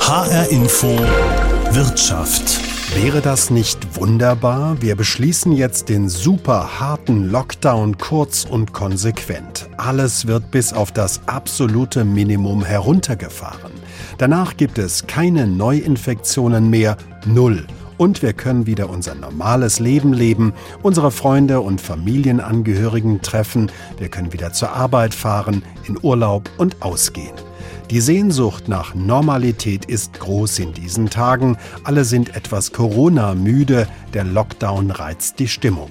HR Info Wirtschaft. Wäre das nicht wunderbar? Wir beschließen jetzt den super harten Lockdown kurz und konsequent. Alles wird bis auf das absolute Minimum heruntergefahren. Danach gibt es keine Neuinfektionen mehr, null. Und wir können wieder unser normales Leben leben, unsere Freunde und Familienangehörigen treffen, wir können wieder zur Arbeit fahren, in Urlaub und ausgehen. Die Sehnsucht nach Normalität ist groß in diesen Tagen. Alle sind etwas Corona-müde. Der Lockdown reizt die Stimmung.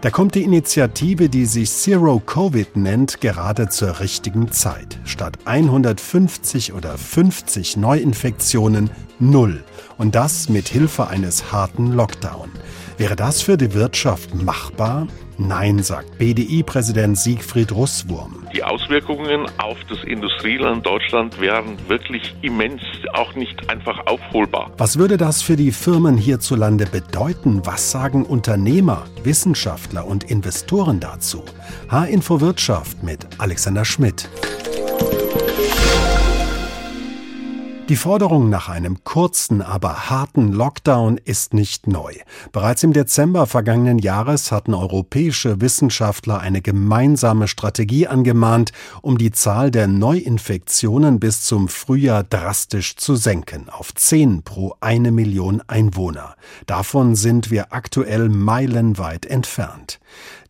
Da kommt die Initiative, die sich Zero Covid nennt, gerade zur richtigen Zeit. Statt 150 oder 50 Neuinfektionen null. Und das mit Hilfe eines harten Lockdown. Wäre das für die Wirtschaft machbar? Nein, sagt BDI-Präsident Siegfried Russwurm. Die Auswirkungen auf das Industrieland Deutschland wären wirklich immens, auch nicht einfach aufholbar. Was würde das für die Firmen hierzulande bedeuten? Was sagen Unternehmer, Wissenschaftler und Investoren dazu? H-Info Wirtschaft mit Alexander Schmidt. Die Forderung nach einem kurzen, aber harten Lockdown ist nicht neu. Bereits im Dezember vergangenen Jahres hatten europäische Wissenschaftler eine gemeinsame Strategie angemahnt, um die Zahl der Neuinfektionen bis zum Frühjahr drastisch zu senken, auf 10 pro eine Million Einwohner. Davon sind wir aktuell meilenweit entfernt.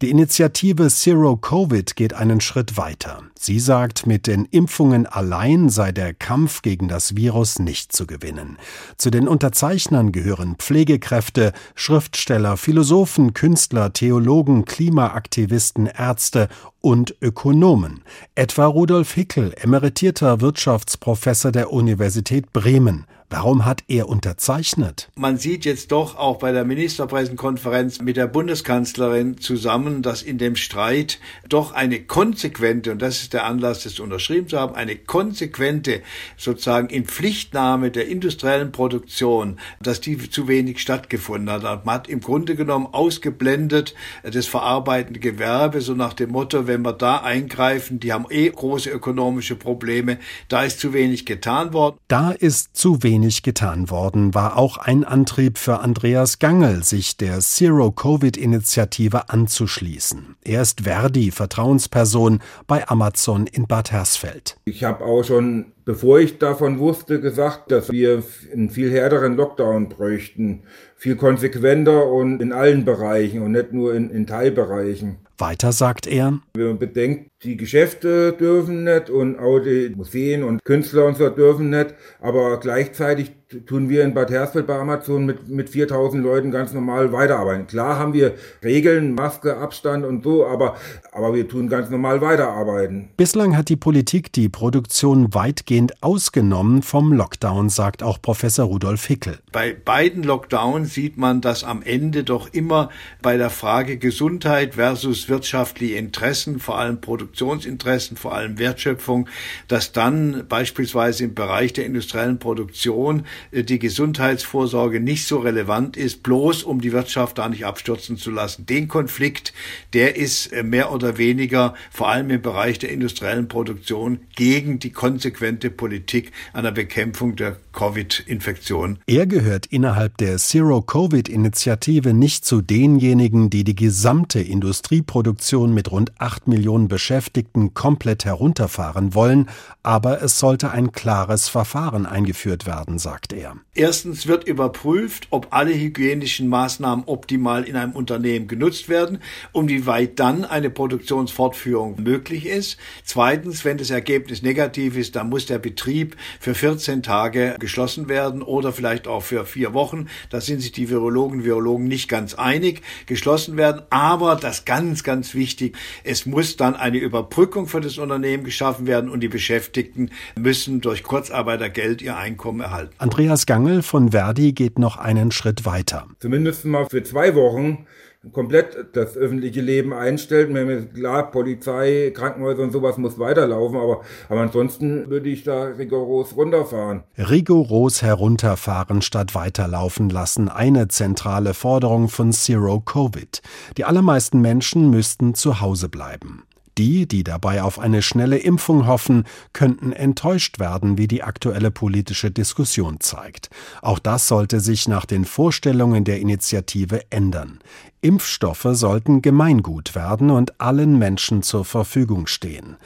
Die Initiative Zero Covid geht einen Schritt weiter. Sie sagt, mit den Impfungen allein sei der Kampf gegen das Virus nicht zu gewinnen. Zu den Unterzeichnern gehören Pflegekräfte, Schriftsteller, Philosophen, Künstler, Theologen, Klimaaktivisten, Ärzte und Ökonomen. Etwa Rudolf Hickel, emeritierter Wirtschaftsprofessor der Universität Bremen. Warum hat er unterzeichnet? Man sieht jetzt doch auch bei der Ministerpräsidentenkonferenz mit der Bundeskanzlerin zusammen, dass in dem Streit doch eine konsequente, und das ist der Anlass, das unterschrieben zu haben, eine konsequente sozusagen Inpflichtnahme der industriellen Produktion, dass die zu wenig stattgefunden hat. Man hat im Grunde genommen ausgeblendet das verarbeitende Gewerbe, so nach dem Motto, wenn wir da eingreifen, die haben eh große ökonomische Probleme, da ist zu wenig getan worden. Da ist zu wenig wenig getan worden, war auch ein Antrieb für Andreas Gangel, sich der Zero-Covid-Initiative anzuschließen. Er ist Verdi-Vertrauensperson bei Amazon in Bad Hersfeld. Ich habe auch schon, bevor ich davon wusste, gesagt, dass wir einen viel härteren Lockdown bräuchten. Viel konsequenter und in allen Bereichen und nicht nur in, in Teilbereichen. Weiter sagt er, wenn man bedenkt, die Geschäfte dürfen nicht und auch die Museen und Künstler und so dürfen nicht, aber gleichzeitig tun wir in Bad Hersfeld bei Amazon mit, mit 4000 Leuten ganz normal weiterarbeiten. Klar haben wir Regeln, Maske, Abstand und so, aber, aber wir tun ganz normal weiterarbeiten. Bislang hat die Politik die Produktion weitgehend ausgenommen vom Lockdown, sagt auch Professor Rudolf Hickel. Bei beiden Lockdowns sieht man, dass am Ende doch immer bei der Frage Gesundheit versus wirtschaftliche Interessen, vor allem Produktionsinteressen, vor allem Wertschöpfung, dass dann beispielsweise im Bereich der industriellen Produktion die Gesundheitsvorsorge nicht so relevant ist, bloß um die Wirtschaft da nicht abstürzen zu lassen. Den Konflikt, der ist äh, mehr oder weniger vor allem im Bereich der industriellen Produktion gegen die konsequente Politik einer Bekämpfung der Covid-Infektion. Er gehört innerhalb der Zero-Covid-Initiative nicht zu denjenigen, die die gesamte Industrieproduktion mit rund acht Millionen Beschäftigten komplett herunterfahren wollen, aber es sollte ein klares Verfahren eingeführt werden, sagt er. Erstens wird überprüft, ob alle hygienischen Maßnahmen optimal in einem Unternehmen genutzt werden und wie weit dann eine Produktionsfortführung möglich ist. Zweitens, wenn das Ergebnis negativ ist, dann muss der Betrieb für 14 Tage geschlossen werden oder vielleicht auch für vier Wochen. Da sind sich die Virologen, Virologen nicht ganz einig, geschlossen werden. Aber das ganz, ganz wichtig, es muss dann eine Überbrückung für das Unternehmen geschaffen werden und die Beschäftigten müssen durch Kurzarbeitergeld ihr Einkommen erhalten. Andreas Gangel von Verdi geht noch einen Schritt weiter. Zumindest mal für zwei Wochen komplett das öffentliche Leben einstellt. Klar, Polizei, Krankenhäuser und sowas muss weiterlaufen, aber, aber ansonsten würde ich da rigoros runterfahren. Rigoros herunterfahren statt weiterlaufen lassen, eine zentrale Forderung von Zero Covid. Die allermeisten Menschen müssten zu Hause bleiben. Die, die dabei auf eine schnelle Impfung hoffen, könnten enttäuscht werden, wie die aktuelle politische Diskussion zeigt. Auch das sollte sich nach den Vorstellungen der Initiative ändern. Impfstoffe sollten Gemeingut werden und allen Menschen zur Verfügung stehen.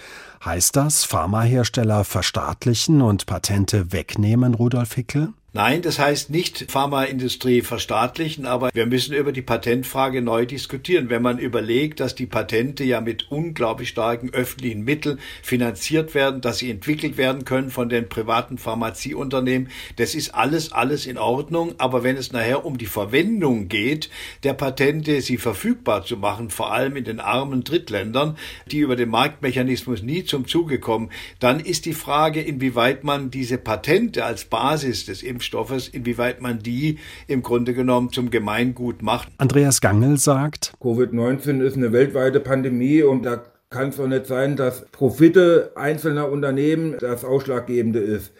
Heißt das, Pharmahersteller verstaatlichen und Patente wegnehmen, Rudolf Hickel? Nein, das heißt nicht Pharmaindustrie verstaatlichen, aber wir müssen über die Patentfrage neu diskutieren. Wenn man überlegt, dass die Patente ja mit unglaublich starken öffentlichen Mitteln finanziert werden, dass sie entwickelt werden können von den privaten Pharmazieunternehmen, das ist alles, alles in Ordnung. Aber wenn es nachher um die Verwendung geht, der Patente, sie verfügbar zu machen, vor allem in den armen Drittländern, die über den Marktmechanismus nie zum Zuge kommen, dann ist die Frage, inwieweit man diese Patente als Basis des Impfstoffes, inwieweit man die im Grunde genommen zum Gemeingut macht. Andreas Gangel sagt, Covid-19 ist eine weltweite Pandemie und da kann es doch nicht sein, dass Profite einzelner Unternehmen das Ausschlaggebende ist.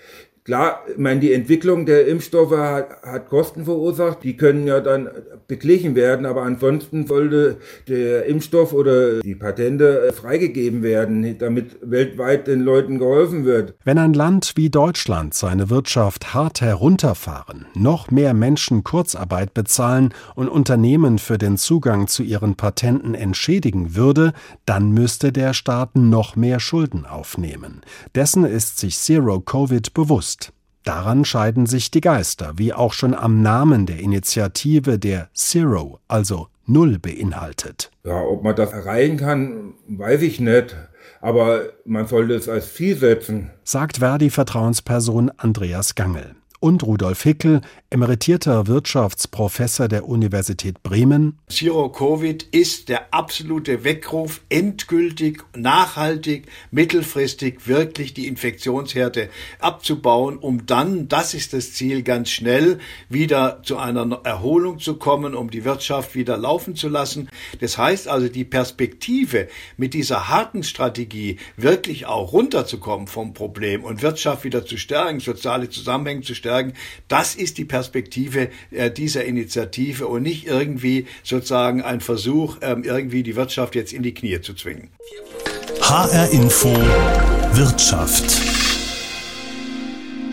Klar, ich meine, die Entwicklung der Impfstoffe hat, hat, Kosten verursacht, die können ja dann beglichen werden, aber ansonsten sollte der Impfstoff oder die Patente freigegeben werden, damit weltweit den Leuten geholfen wird. Wenn ein Land wie Deutschland seine Wirtschaft hart herunterfahren, noch mehr Menschen Kurzarbeit bezahlen und Unternehmen für den Zugang zu ihren Patenten entschädigen würde, dann müsste der Staat noch mehr Schulden aufnehmen. Dessen ist sich Zero Covid bewusst. Daran scheiden sich die Geister, wie auch schon am Namen der Initiative, der Zero, also Null beinhaltet. Ja, ob man das erreichen kann, weiß ich nicht. Aber man sollte es als Ziel setzen. Sagt Verdi-Vertrauensperson Andreas Gangel und Rudolf Hickel, emeritierter Wirtschaftsprofessor der Universität Bremen. Zero Covid ist der absolute Weckruf, endgültig, nachhaltig, mittelfristig wirklich die Infektionshärte abzubauen, um dann, das ist das Ziel, ganz schnell wieder zu einer Erholung zu kommen, um die Wirtschaft wieder laufen zu lassen. Das heißt also, die Perspektive mit dieser harten Strategie wirklich auch runterzukommen vom Problem und Wirtschaft wieder zu stärken, soziale Zusammenhänge zu stärken, stärken. Das ist die Perspektive äh, dieser Initiative und nicht irgendwie sozusagen ein Versuch, ähm, irgendwie die Wirtschaft jetzt in die Knie zu zwingen. HR Info Wirtschaft.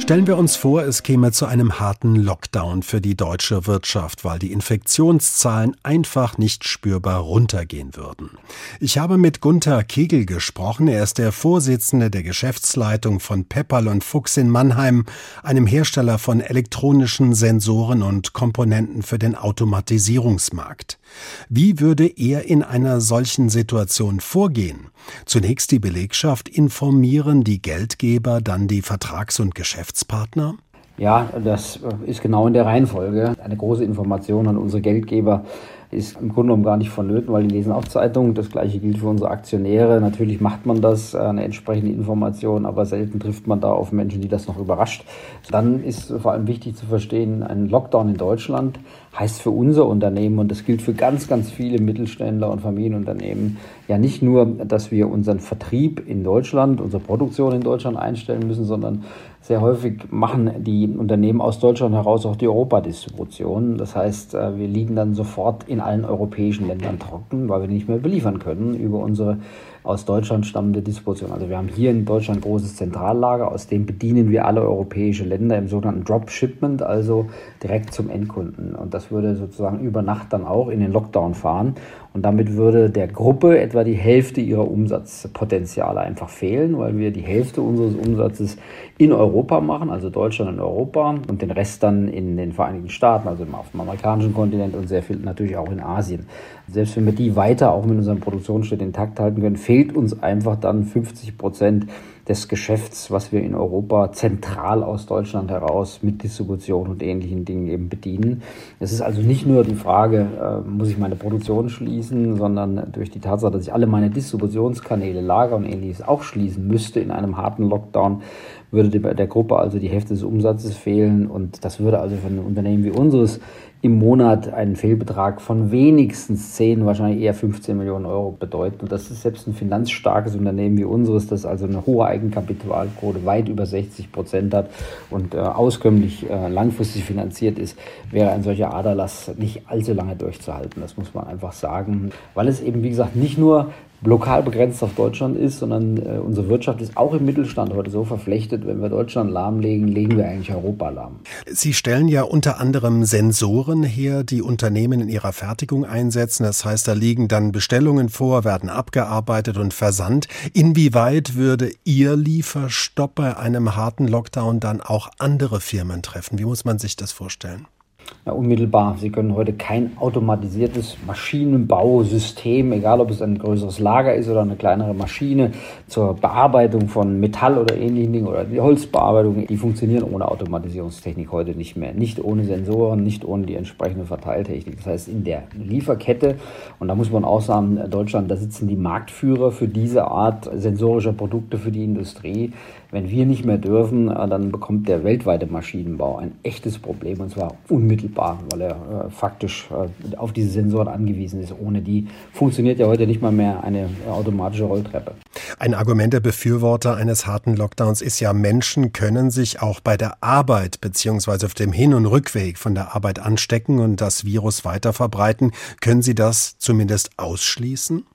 Stellen wir uns vor, es käme zu einem harten Lockdown für die deutsche Wirtschaft, weil die Infektionszahlen einfach nicht spürbar runtergehen würden. Ich habe mit Gunther Kegel gesprochen. Er ist der Vorsitzende der Geschäftsleitung von Pepperl und Fuchs in Mannheim, einem Hersteller von elektronischen Sensoren und Komponenten für den Automatisierungsmarkt. Wie würde er in einer solchen Situation vorgehen? Zunächst die Belegschaft informieren, die Geldgeber, dann die Vertrags- und Geschäftspartner? Ja, das ist genau in der Reihenfolge. Eine große Information an unsere Geldgeber ist im Grunde genommen gar nicht vonnöten, weil die lesen auch Zeitungen. Das gleiche gilt für unsere Aktionäre. Natürlich macht man das, äh, eine entsprechende Information, aber selten trifft man da auf Menschen, die das noch überrascht. Dann ist vor allem wichtig zu verstehen, ein Lockdown in Deutschland heißt für unser Unternehmen, und das gilt für ganz, ganz viele Mittelständler und Familienunternehmen, ja nicht nur, dass wir unseren Vertrieb in Deutschland, unsere Produktion in Deutschland einstellen müssen, sondern sehr häufig machen die Unternehmen aus Deutschland heraus auch die Europadistribution. Das heißt, äh, wir liegen dann sofort in allen europäischen Ländern trocken, weil wir nicht mehr beliefern können über unsere aus Deutschland stammende Distribution. Also wir haben hier in Deutschland ein großes Zentrallager, aus dem bedienen wir alle europäischen Länder im sogenannten Dropshipment, also direkt zum Endkunden. Und das würde sozusagen über Nacht dann auch in den Lockdown fahren. Und damit würde der Gruppe etwa die Hälfte ihrer Umsatzpotenziale einfach fehlen, weil wir die Hälfte unseres Umsatzes in Europa machen, also Deutschland und Europa, und den Rest dann in den Vereinigten Staaten, also auf dem amerikanischen Kontinent und sehr viel natürlich auch in Asien. Selbst wenn wir die weiter auch mit unseren Produktionsstätten intakt halten können, fehlt uns einfach dann 50 Prozent des Geschäfts, was wir in Europa zentral aus Deutschland heraus mit Distribution und ähnlichen Dingen eben bedienen. Es ist also nicht nur die Frage, äh, muss ich meine Produktion schließen, sondern durch die Tatsache, dass ich alle meine Distributionskanäle, Lager und ähnliches auch schließen müsste in einem harten Lockdown, würde der Gruppe also die Hälfte des Umsatzes fehlen und das würde also für ein Unternehmen wie unseres im Monat einen Fehlbetrag von wenigstens 10, wahrscheinlich eher 15 Millionen Euro bedeuten. Und das ist selbst ein finanzstarkes Unternehmen wie unseres, das also eine hohe Eigenkapitalquote weit über 60 Prozent hat und äh, auskömmlich äh, langfristig finanziert ist, wäre ein solcher Aderlass nicht allzu lange durchzuhalten. Das muss man einfach sagen, weil es eben, wie gesagt, nicht nur lokal begrenzt auf Deutschland ist, sondern äh, unsere Wirtschaft ist auch im Mittelstand heute so verflechtet, wenn wir Deutschland lahmlegen, legen wir eigentlich Europa lahm. Sie stellen ja unter anderem Sensoren her, die Unternehmen in ihrer Fertigung einsetzen. Das heißt, da liegen dann Bestellungen vor, werden abgearbeitet und versandt. Inwieweit würde Ihr Lieferstopp bei einem harten Lockdown dann auch andere Firmen treffen? Wie muss man sich das vorstellen? Ja, unmittelbar. Sie können heute kein automatisiertes Maschinenbausystem, egal ob es ein größeres Lager ist oder eine kleinere Maschine zur Bearbeitung von Metall oder ähnlichen Dingen oder die Holzbearbeitung, die funktionieren ohne Automatisierungstechnik heute nicht mehr. Nicht ohne Sensoren, nicht ohne die entsprechende Verteiltechnik. Das heißt, in der Lieferkette, und da muss man auch sagen, Deutschland, da sitzen die Marktführer für diese Art sensorischer Produkte für die Industrie. Wenn wir nicht mehr dürfen, dann bekommt der weltweite Maschinenbau ein echtes Problem und zwar unmittelbar, weil er äh, faktisch äh, auf diese Sensoren angewiesen ist. Ohne die funktioniert ja heute nicht mal mehr eine automatische Rolltreppe. Ein Argument der Befürworter eines harten Lockdowns ist ja, Menschen können sich auch bei der Arbeit bzw. auf dem Hin- und Rückweg von der Arbeit anstecken und das Virus weiter verbreiten. Können Sie das zumindest ausschließen?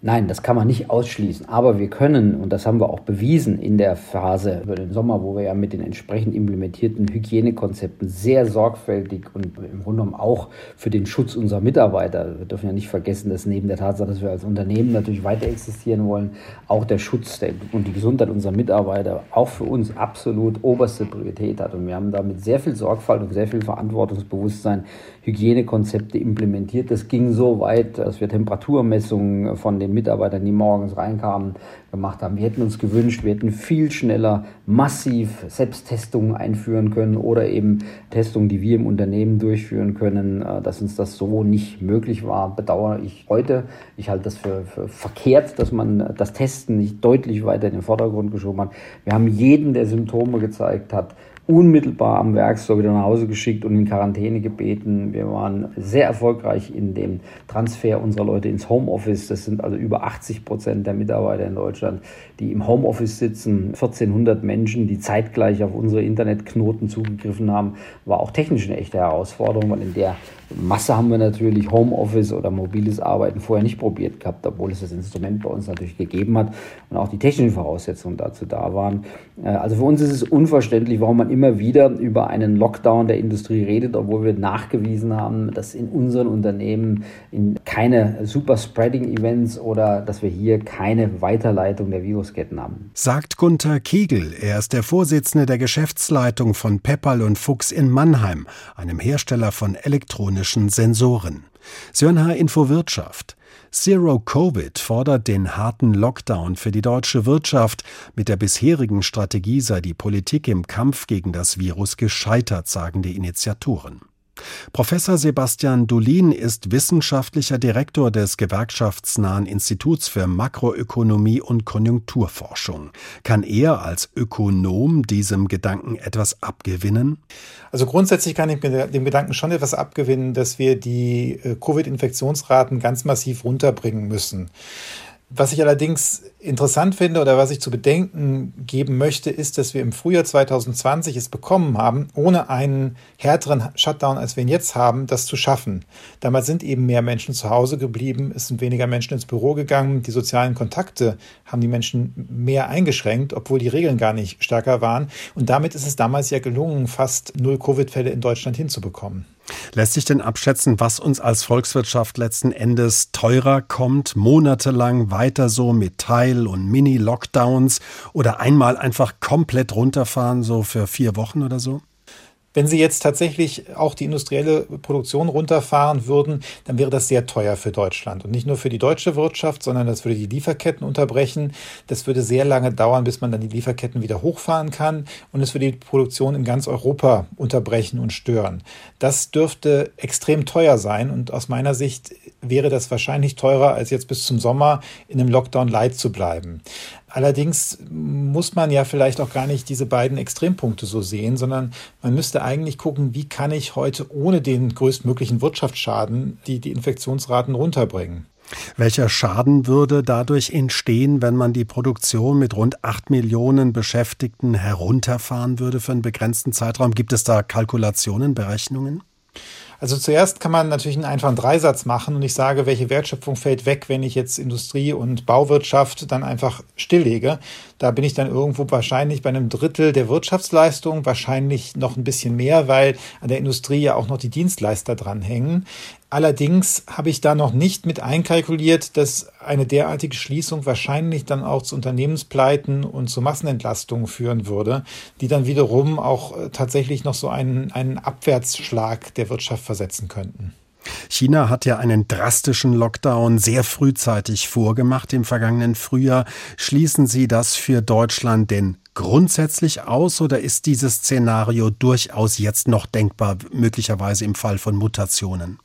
Nein, das kann man nicht ausschließen. Aber wir können, und das haben wir auch bewiesen in der Phase über den Sommer, wo wir ja mit den entsprechend implementierten Hygienekonzepten sehr sorgfältig und im Grunde genommen auch für den Schutz unserer Mitarbeiter, wir dürfen ja nicht vergessen, dass neben der Tatsache, dass wir als Unternehmen natürlich weiter existieren wollen, auch der Schutz und die Gesundheit unserer Mitarbeiter auch für uns absolut oberste Priorität hat. Und wir haben da mit sehr viel Sorgfalt und sehr viel Verantwortungsbewusstsein Hygienekonzepte implementiert. Das ging so weit, dass wir Temperaturmessungen von den Mitarbeitern, die morgens reinkamen, gemacht haben. Wir hätten uns gewünscht, wir hätten viel schneller massiv Selbsttestungen einführen können oder eben Testungen, die wir im Unternehmen durchführen können, äh, dass uns das so nicht möglich war, bedauere ich heute. Ich halte das für, für verkehrt, dass man das Testen nicht deutlich weiter in den Vordergrund geschoben hat. Wir haben jeden, der Symptome gezeigt hat, unmittelbar am Werkstoff wieder nach Hause geschickt und in Quarantäne gebeten. Wir waren sehr erfolgreich in dem Transfer unserer Leute ins Homeoffice. Das sind also über 80 Prozent der Mitarbeiter in Deutschland, die im Homeoffice sitzen. 1400 Menschen, die zeitgleich auf unsere Internetknoten zugegriffen haben, war auch technisch eine echte Herausforderung, weil in der Masse haben wir natürlich Homeoffice oder mobiles Arbeiten vorher nicht probiert gehabt, obwohl es das Instrument bei uns natürlich gegeben hat und auch die technischen Voraussetzungen dazu da waren. Äh, also für uns ist es unverständlich, warum man immer wieder über einen Lockdown der Industrie redet, obwohl wir nachgewiesen haben, dass in unseren Unternehmen in keine Super-Spreading-Events oder dass wir hier keine Weiterleitung der Virusketten haben. Sagt Gunther Kegel. Er ist der Vorsitzende der Geschäftsleitung von Pepperl und Fuchs in Mannheim, einem Hersteller von Elektronik elektronischen Sensoren. Sönher Info Wirtschaft. Zero Covid fordert den harten Lockdown für die deutsche Wirtschaft. Mit der bisherigen Strategie sei die Politik im Kampf gegen das Virus gescheitert, sagen die Initiatoren. Professor Sebastian Dulin ist wissenschaftlicher Direktor des gewerkschaftsnahen Instituts für Makroökonomie und Konjunkturforschung. Kann er als Ökonom diesem Gedanken etwas abgewinnen? Also grundsätzlich kann ich dem Gedanken schon etwas abgewinnen, dass wir die äh, Covid-Infektionsraten ganz massiv runterbringen müssen. Was ich allerdings interessant finde oder was ich zu bedenken geben möchte, ist, dass wir im Frühjahr 2020 es bekommen haben, ohne einen härteren Shutdown, als wir ihn jetzt haben, das zu schaffen. Damals sind eben mehr Menschen zu Hause geblieben, es sind weniger Menschen ins Büro gegangen, die sozialen Kontakte haben die Menschen mehr eingeschränkt, obwohl die Regeln gar nicht stärker waren. Und damit ist es damals ja gelungen, fast null Covid-Fälle in Deutschland hinzubekommen. Lässt sich denn abschätzen, was uns als Volkswirtschaft letzten Endes teurer kommt, monatelang weiter so mit Teil- und Mini-Lockdowns oder einmal einfach komplett runterfahren, so für vier Wochen oder so? Wenn Sie jetzt tatsächlich auch die industrielle Produktion runterfahren würden, dann wäre das sehr teuer für Deutschland. Und nicht nur für die deutsche Wirtschaft, sondern das würde die Lieferketten unterbrechen. Das würde sehr lange dauern, bis man dann die Lieferketten wieder hochfahren kann. Und es würde die Produktion in ganz Europa unterbrechen und stören. Das dürfte extrem teuer sein. Und aus meiner Sicht wäre das wahrscheinlich teurer, als jetzt bis zum Sommer in einem Lockdown light zu bleiben. Allerdings muss man ja vielleicht auch gar nicht diese beiden Extrempunkte so sehen, sondern man müsste eigentlich gucken, wie kann ich heute ohne den größtmöglichen Wirtschaftsschaden die, die Infektionsraten runterbringen. Welcher Schaden würde dadurch entstehen, wenn man die Produktion mit rund acht Millionen Beschäftigten herunterfahren würde für einen begrenzten Zeitraum? Gibt es da Kalkulationen, Berechnungen? Also zuerst kann man natürlich einen einfachen Dreisatz machen und ich sage, welche Wertschöpfung fällt weg, wenn ich jetzt Industrie und Bauwirtschaft dann einfach stilllege. Da bin ich dann irgendwo wahrscheinlich bei einem Drittel der Wirtschaftsleistung, wahrscheinlich noch ein bisschen mehr, weil an der Industrie ja auch noch die Dienstleister dranhängen. Allerdings habe ich da noch nicht mit einkalkuliert, dass eine derartige Schließung wahrscheinlich dann auch zu Unternehmenspleiten und zu Massenentlastungen führen würde, die dann wiederum auch äh, tatsächlich noch so einen, einen Abwärtsschlag der Wirtschaft versetzen könnten. China hat ja einen drastischen Lockdown sehr frühzeitig vorgemacht im vergangenen Frühjahr. Schließen Sie das für Deutschland denn grundsätzlich aus oder ist dieses Szenario durchaus jetzt noch denkbar, möglicherweise im Fall von Mutationen?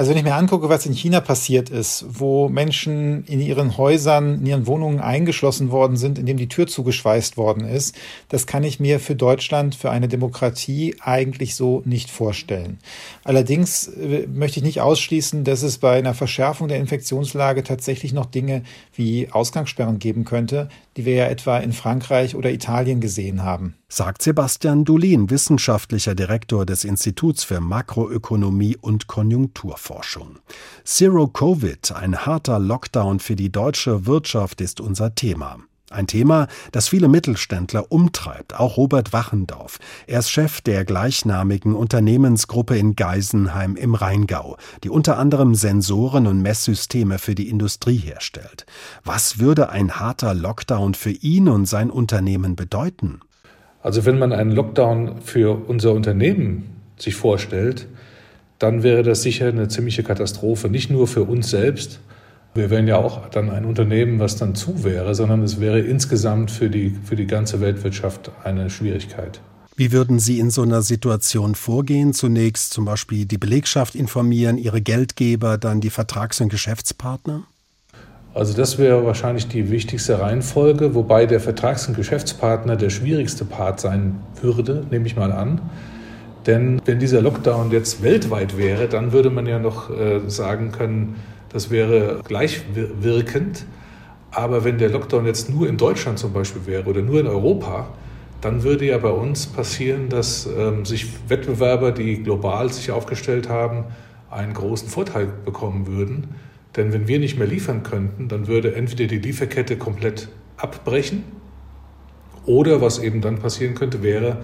Also wenn ich mir angucke, was in China passiert ist, wo Menschen in ihren Häusern, in ihren Wohnungen eingeschlossen worden sind, indem die Tür zugeschweißt worden ist, das kann ich mir für Deutschland, für eine Demokratie eigentlich so nicht vorstellen. Allerdings äh, möchte ich nicht ausschließen, dass es bei einer Verschärfung der Infektionslage tatsächlich noch Dinge wie Ausgangssperren geben könnte, die wir ja etwa in Frankreich oder Italien gesehen haben. Sagt Sebastian Dulin, wissenschaftlicher Direktor des Instituts für Makroökonomie und Konjunkturforschung. Zero Covid, ein harter Lockdown für die deutsche Wirtschaft, ist unser Thema. Ein Thema, das viele Mittelständler umtreibt, auch Robert Wachendorf. Er ist Chef der gleichnamigen Unternehmensgruppe in Geisenheim im Rheingau, die unter anderem Sensoren und Messsysteme für die Industrie herstellt. Was würde ein harter Lockdown für ihn und sein Unternehmen bedeuten? Also wenn man einen Lockdown für unser Unternehmen sich vorstellt, dann wäre das sicher eine ziemliche Katastrophe, nicht nur für uns selbst, wir wären ja auch dann ein Unternehmen, was dann zu wäre, sondern es wäre insgesamt für die, für die ganze Weltwirtschaft eine Schwierigkeit. Wie würden Sie in so einer Situation vorgehen? Zunächst zum Beispiel die Belegschaft informieren, Ihre Geldgeber, dann die Vertrags- und Geschäftspartner? Also das wäre wahrscheinlich die wichtigste Reihenfolge, wobei der Vertrags- und Geschäftspartner der schwierigste Part sein würde, nehme ich mal an. Denn wenn dieser Lockdown jetzt weltweit wäre, dann würde man ja noch äh, sagen können, das wäre gleichwirkend. Aber wenn der Lockdown jetzt nur in Deutschland zum Beispiel wäre oder nur in Europa, dann würde ja bei uns passieren, dass ähm, sich Wettbewerber, die global sich aufgestellt haben, einen großen Vorteil bekommen würden. Denn wenn wir nicht mehr liefern könnten, dann würde entweder die Lieferkette komplett abbrechen oder was eben dann passieren könnte, wäre,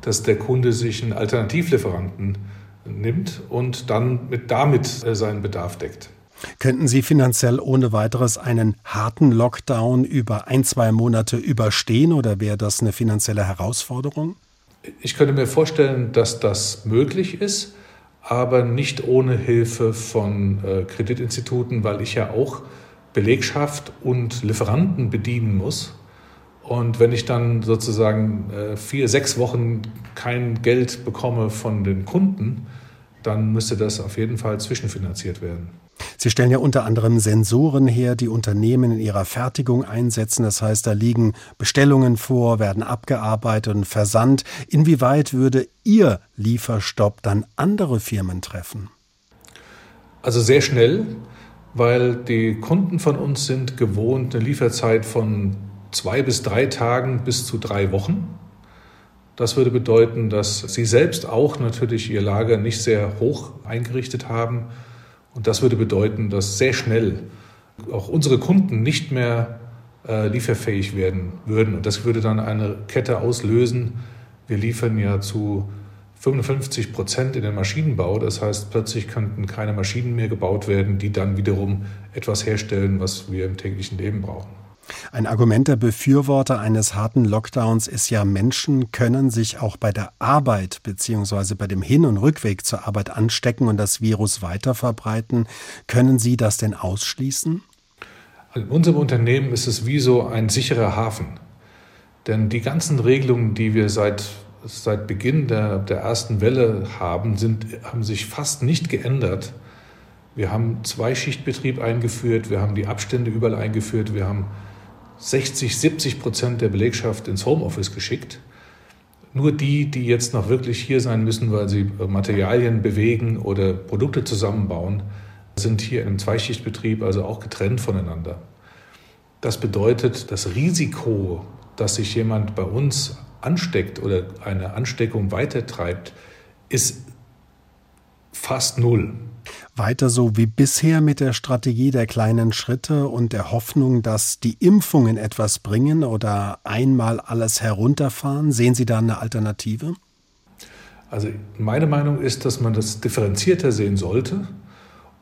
dass der Kunde sich einen Alternativlieferanten nimmt und dann mit, damit äh, seinen Bedarf deckt. Könnten Sie finanziell ohne weiteres einen harten Lockdown über ein, zwei Monate überstehen oder wäre das eine finanzielle Herausforderung? Ich könnte mir vorstellen, dass das möglich ist, aber nicht ohne Hilfe von äh, Kreditinstituten, weil ich ja auch Belegschaft und Lieferanten bedienen muss. Und wenn ich dann sozusagen äh, vier, sechs Wochen kein Geld bekomme von den Kunden, dann müsste das auf jeden Fall zwischenfinanziert werden. Sie stellen ja unter anderem Sensoren her, die Unternehmen in ihrer Fertigung einsetzen. Das heißt, da liegen Bestellungen vor, werden abgearbeitet und versandt. Inwieweit würde Ihr Lieferstopp dann andere Firmen treffen? Also sehr schnell, weil die Kunden von uns sind gewohnt eine Lieferzeit von zwei bis drei Tagen bis zu drei Wochen. Das würde bedeuten, dass sie selbst auch natürlich ihr Lager nicht sehr hoch eingerichtet haben und das würde bedeuten, dass sehr schnell auch unsere Kunden nicht mehr äh, lieferfähig werden würden. Und das würde dann eine Kette auslösen. Wir liefern ja zu 55 Prozent in den Maschinenbau. Das heißt, plötzlich könnten keine Maschinen mehr gebaut werden, die dann wiederum etwas herstellen, was wir im täglichen Leben brauchen. Ein Argument der Befürworter eines harten Lockdowns ist ja, Menschen können sich auch bei der Arbeit bzw. bei dem Hin- und Rückweg zur Arbeit anstecken und das Virus weiter verbreiten. Können Sie das denn ausschließen? In unserem Unternehmen ist es wie so ein sicherer Hafen. Denn die ganzen Regelungen, die wir seit, seit Beginn der, der ersten Welle haben, sind, haben sich fast nicht geändert. Wir haben Zweischichtbetrieb eingeführt, wir haben die Abstände überall eingeführt, wir haben 60, 70 Prozent der Belegschaft ins Homeoffice geschickt. Nur die, die jetzt noch wirklich hier sein müssen, weil sie Materialien bewegen oder Produkte zusammenbauen, sind hier einem Zweischichtbetrieb, also auch getrennt voneinander. Das bedeutet, das Risiko, dass sich jemand bei uns ansteckt oder eine Ansteckung weitertreibt, ist fast null. Weiter so wie bisher mit der Strategie der kleinen Schritte und der Hoffnung, dass die Impfungen etwas bringen oder einmal alles herunterfahren? Sehen Sie da eine Alternative? Also meine Meinung ist, dass man das differenzierter sehen sollte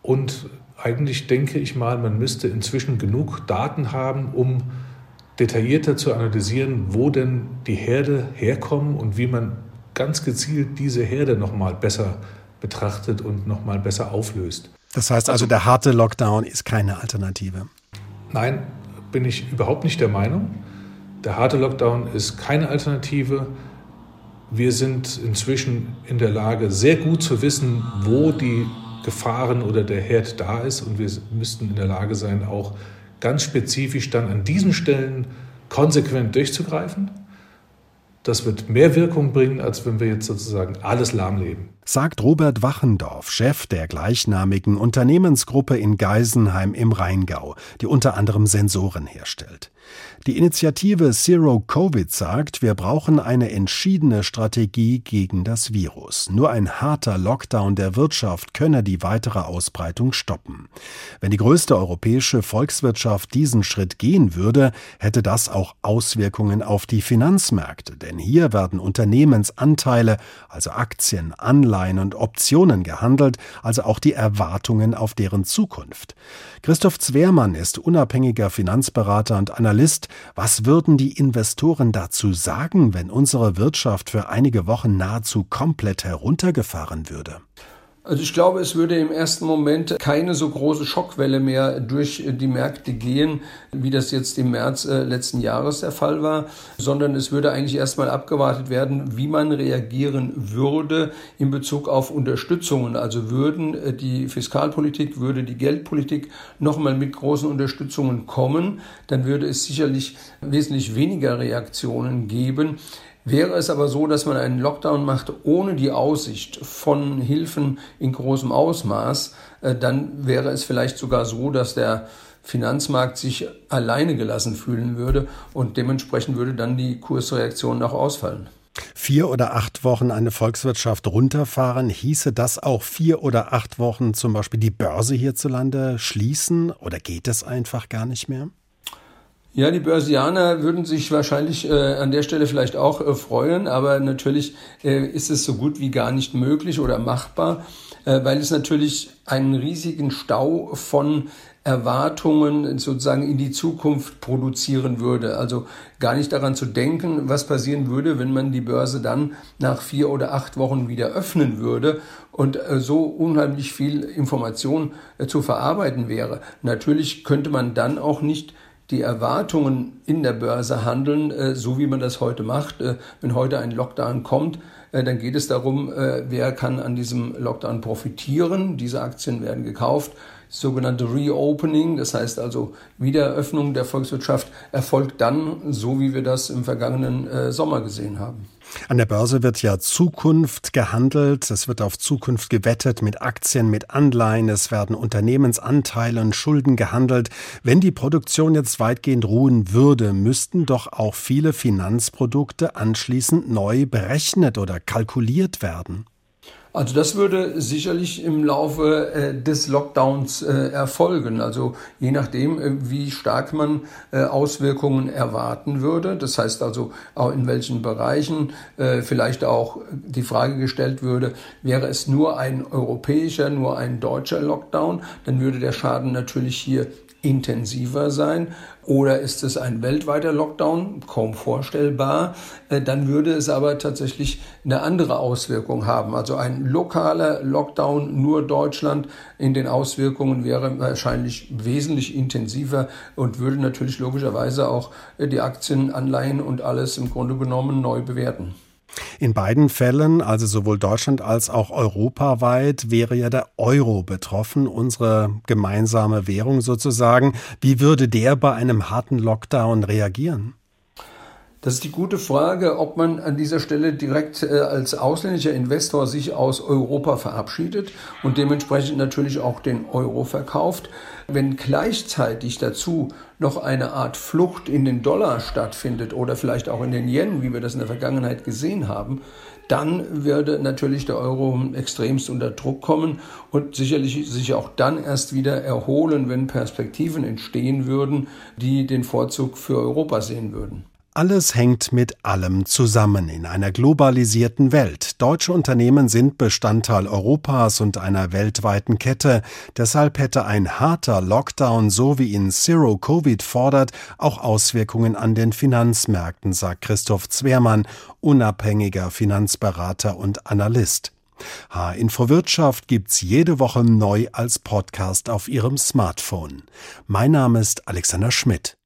und eigentlich denke ich mal, man müsste inzwischen genug Daten haben, um detaillierter zu analysieren, wo denn die Herde herkommen und wie man ganz gezielt diese Herde noch mal besser betrachtet und noch mal besser auflöst. Das heißt also, der harte Lockdown ist keine Alternative. Nein, bin ich überhaupt nicht der Meinung. Der harte Lockdown ist keine Alternative. Wir sind inzwischen in der Lage, sehr gut zu wissen, wo die Gefahren oder der Herd da ist. Und wir müssten in der Lage sein, auch ganz spezifisch dann an diesen Stellen konsequent durchzugreifen. Das wird mehr Wirkung bringen, als wenn wir jetzt sozusagen alles lahmleben sagt Robert Wachendorf, Chef der gleichnamigen Unternehmensgruppe in Geisenheim im Rheingau, die unter anderem Sensoren herstellt. Die Initiative Zero Covid sagt, wir brauchen eine entschiedene Strategie gegen das Virus. Nur ein harter Lockdown der Wirtschaft könne die weitere Ausbreitung stoppen. Wenn die größte europäische Volkswirtschaft diesen Schritt gehen würde, hätte das auch Auswirkungen auf die Finanzmärkte, denn hier werden Unternehmensanteile, also Aktien, Anleihen, Anleihen und Optionen gehandelt, also auch die Erwartungen auf deren Zukunft. Christoph Zwermann ist unabhängiger Finanzberater und Analyst. Was würden die Investoren dazu sagen, wenn unsere Wirtschaft für einige Wochen nahezu komplett heruntergefahren würde? Also ich glaube, es würde im ersten Moment keine so große Schockwelle mehr durch die Märkte gehen, wie das jetzt im März äh, letzten Jahres der Fall war, sondern es würde eigentlich erstmal abgewartet werden, wie man reagieren würde in Bezug auf Unterstützungen. Also würden äh, die Fiskalpolitik, würde die Geldpolitik nochmal mit großen Unterstützungen kommen, dann würde es sicherlich wesentlich weniger Reaktionen geben. Wäre es aber so, dass man einen Lockdown macht ohne die Aussicht von Hilfen in großem Ausmaß, äh, dann wäre es vielleicht sogar so, dass der Finanzmarkt sich alleine gelassen fühlen würde und dementsprechend würde dann die Kursreaktion auch ausfallen. Vier oder acht Wochen eine Volkswirtschaft runterfahren, hieße das auch vier oder acht Wochen zum Beispiel die Börse hierzulande schließen oder geht es einfach gar nicht mehr? Ja, die Börsianer würden sich wahrscheinlich äh, an der Stelle vielleicht auch äh, freuen, aber natürlich äh, ist es so gut wie gar nicht möglich oder machbar, äh, weil es natürlich einen riesigen Stau von Erwartungen sozusagen in die Zukunft produzieren würde. Also gar nicht daran zu denken, was passieren würde, wenn man die Börse dann nach vier oder acht Wochen wieder öffnen würde und äh, so unheimlich viel Information äh, zu verarbeiten wäre. Natürlich könnte man dann auch nicht die Erwartungen in der Börse handeln, äh, so wie man das heute macht. Äh, wenn heute ein Lockdown kommt, äh, dann geht es darum, wer kann an diesem Lockdown profitieren. Diese Aktien werden gekauft. Sogenannte Reopening, das heißt also Wiedereröffnung der Volkswirtschaft, erfolgt dann, so wie wir das im vergangenen Sommer gesehen haben. An der Börse wird ja Zukunft gehandelt, es wird auf Zukunft gewettet mit Aktien, mit Anleihen, es werden Unternehmensanteile und Schulden gehandelt. Wenn die Produktion jetzt weitgehend ruhen würde, müssten doch auch viele Finanzprodukte anschließend neu berechnet oder kalkuliert werden. Also das würde sicherlich im Laufe äh, des Lockdowns äh, erfolgen. Also je nachdem, äh, wie stark man äh, Auswirkungen erwarten würde. Das heißt also auch in welchen Bereichen äh, vielleicht auch die Frage gestellt würde, wäre es nur ein europäischer, nur ein deutscher Lockdown, dann würde der Schaden natürlich hier intensiver sein oder ist es ein weltweiter Lockdown? Kaum vorstellbar. Äh, dann würde es aber tatsächlich eine andere Auswirkung haben. Also ein lokaler Lockdown, nur Deutschland in den Auswirkungen wäre wahrscheinlich wesentlich intensiver und würde natürlich logischerweise auch äh, die Aktien, Anleihen und alles im Grunde genommen neu bewerten. In beiden Fällen, also sowohl Deutschland als auch europaweit, wäre ja der Euro betroffen, unsere gemeinsame Währung sozusagen. Wie würde der bei einem harten Lockdown reagieren? Das ist die gute Frage, ob man an dieser Stelle direkt äh, als ausländischer Investor sich aus Europa verabschiedet und dementsprechend natürlich auch den Euro verkauft. Wenn gleichzeitig dazu noch eine Art Flucht in den Dollar stattfindet oder vielleicht auch in den Yen, wie wir das in der Vergangenheit gesehen haben, dann würde natürlich der Euro extremst unter Druck kommen und sicherlich sich auch dann erst wieder erholen, wenn Perspektiven entstehen würden, die den Vorzug für Europa sehen würden. Alles hängt mit allem zusammen in einer globalisierten Welt. Deutsche Unternehmen sind Bestandteil Europas und einer weltweiten Kette. Deshalb hätte ein harter Lockdown, so wie ihn Zero Covid fordert, auch Auswirkungen an den Finanzmärkten, sagt Christoph Zwermann, unabhängiger Finanzberater und Analyst. H-Info Wirtschaft gibt's jede Woche neu als Podcast auf Ihrem Smartphone. Mein Name ist Alexander Schmidt.